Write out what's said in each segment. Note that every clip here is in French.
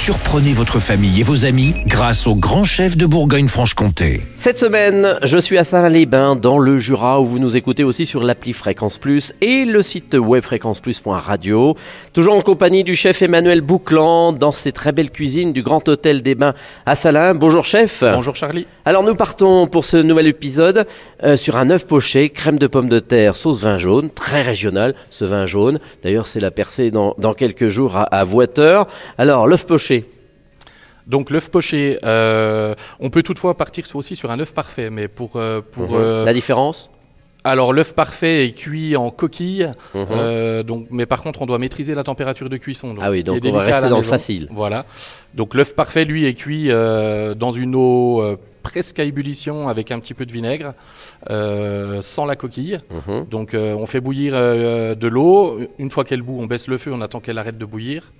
Surprenez votre famille et vos amis grâce au grand chef de Bourgogne-Franche-Comté. Cette semaine, je suis à Saint-Lin-les-Bains, dans le Jura, où vous nous écoutez aussi sur l'appli Fréquence Plus et le site web fréquenceplus.radio. Toujours en compagnie du chef Emmanuel Bouclan, dans ses très belles cuisines du Grand Hôtel des Bains à Salins. Bonjour chef. Bonjour Charlie. Alors nous partons pour ce nouvel épisode euh, sur un œuf poché, crème de pommes de terre, sauce vin jaune, très régional ce vin jaune. D'ailleurs c'est la percée dans, dans quelques jours à, à Voiteur. Alors l'œuf poché, donc l'œuf poché, euh, on peut toutefois partir aussi sur un œuf parfait, mais pour... euh, pour Mhm. euh, La différence alors l'œuf parfait est cuit en coquille, Mhm. euh, donc, mais par contre on doit maîtriser la température de cuisson. Ah oui, ce qui donc est on va rester dans le facile. Voilà. Donc l'œuf parfait, lui, est cuit euh, dans une eau euh, presque à ébullition avec un petit peu de vinaigre, sans la coquille. Mhm. Donc on fait bouillir de l'eau. Une fois qu'elle bout, on baisse le feu, on attend qu'elle arrête de bouillir.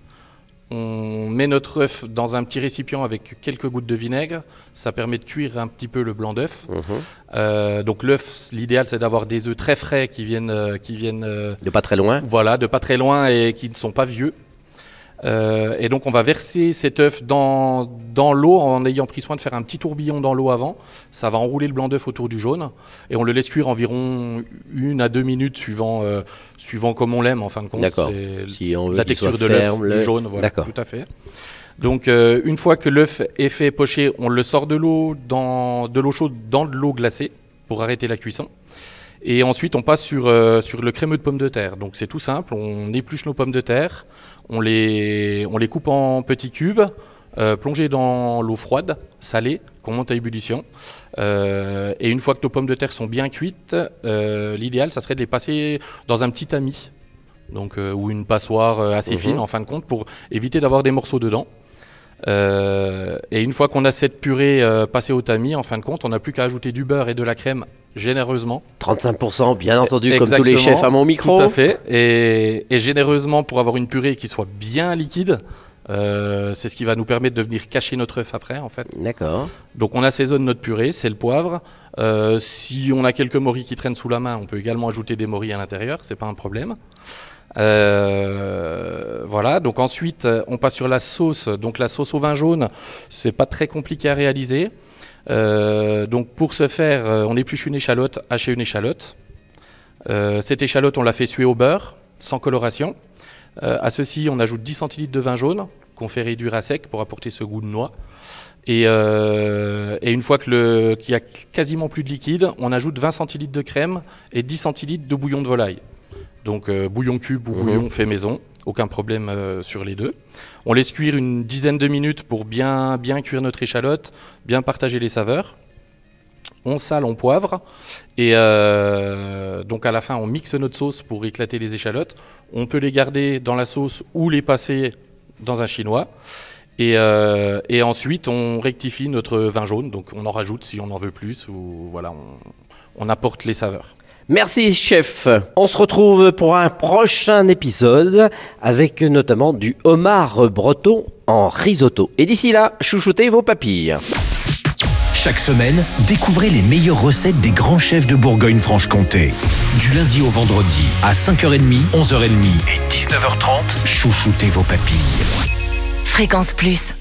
On met notre œuf dans un petit récipient avec quelques gouttes de vinaigre. Ça permet de cuire un petit peu le blanc d'œuf. Mhm. Euh, donc l'œuf, l'idéal c'est d'avoir des œufs très frais qui viennent, euh, qui viennent euh, De pas très loin. voilà, de pas très loin et qui ne sont pas vieux. Euh, et donc on va verser cet œuf dans, dans l'eau en ayant pris soin de faire un petit tourbillon dans l'eau avant. Ça va enrouler le blanc d'œuf autour du jaune et on le laisse cuire environ une à deux minutes suivant, euh, suivant comme on l'aime en fin de compte. D'accord. C'est Si la texture de l'œuf, ferme, du le- jaune, voilà, D'accord. tout à fait. Donc euh, une fois que l'œuf est fait pocher, on le sort de l'eau dans de l'eau chaude dans de l'eau glacée pour arrêter la cuisson. Et ensuite, on passe sur, euh, sur le crémeux de pommes de terre. Donc c'est tout simple, on épluche nos pommes de terre, on les, on les coupe en petits cubes, euh, plongés dans l'eau froide, salée, qu'on monte à ébullition. Euh, et une fois que nos pommes de terre sont bien cuites, euh, l'idéal, ça serait de les passer dans un petit tamis. Donc, ou une passoire assez Mhm. fine en fin de compte pour éviter d'avoir des morceaux dedans. Et une fois qu'on a cette purée passée au tamis, en fin de compte, on n'a plus qu'à ajouter du beurre et de la crème généreusement. 35%, bien entendu, comme tous les chefs à mon micro. Tout à fait. Et, et généreusement pour avoir une purée qui soit bien liquide. Euh, c'est ce qui va nous permettre de venir cacher notre œuf après, en fait. D'accord. Donc on assaisonne notre purée, c'est le poivre. Euh, si on a quelques morilles qui traînent sous la main, on peut également ajouter des morilles à l'intérieur, c'est pas un problème. Euh, voilà, donc ensuite euh, on passe sur la sauce. Donc la sauce au vin jaune, c'est pas très compliqué à réaliser. Euh, donc pour ce faire, on épluche une échalote, hacher une échalote. Cette échalote, on la fait suer au beurre, sans coloration. À ceci, on ajoute 10 centilitres de vin jaune qu'on fait réduire à sec pour apporter ce goût de noix. Et, une fois qu'il y a quasiment plus de liquide, on ajoute 20 centilitres de crème et 10 centilitres de bouillon de volaille. Donc euh, bouillon cube ou bouillon fait maison, aucun problème euh, sur les deux. On laisse cuire une dizaine de minutes pour bien, bien cuire notre échalote, bien partager les saveurs. On sale, on poivre. Et euh, donc à la fin, on mixe notre sauce pour éclater les échalotes. On peut les garder dans la sauce ou les passer dans un chinois. Et, et ensuite, on rectifie notre vin jaune. Donc on en rajoute si on en veut plus. Ou voilà, on, on apporte les saveurs. Merci chef. On se retrouve pour un prochain épisode avec notamment du homard breton en risotto. Et d'ici là, chouchoutez vos papilles. Chaque semaine, découvrez les meilleures recettes des grands chefs de Bourgogne-Franche-Comté. Du lundi au vendredi, à 5h30, 11h30 et 19h30, chouchoutez vos papilles. Fréquence Plus.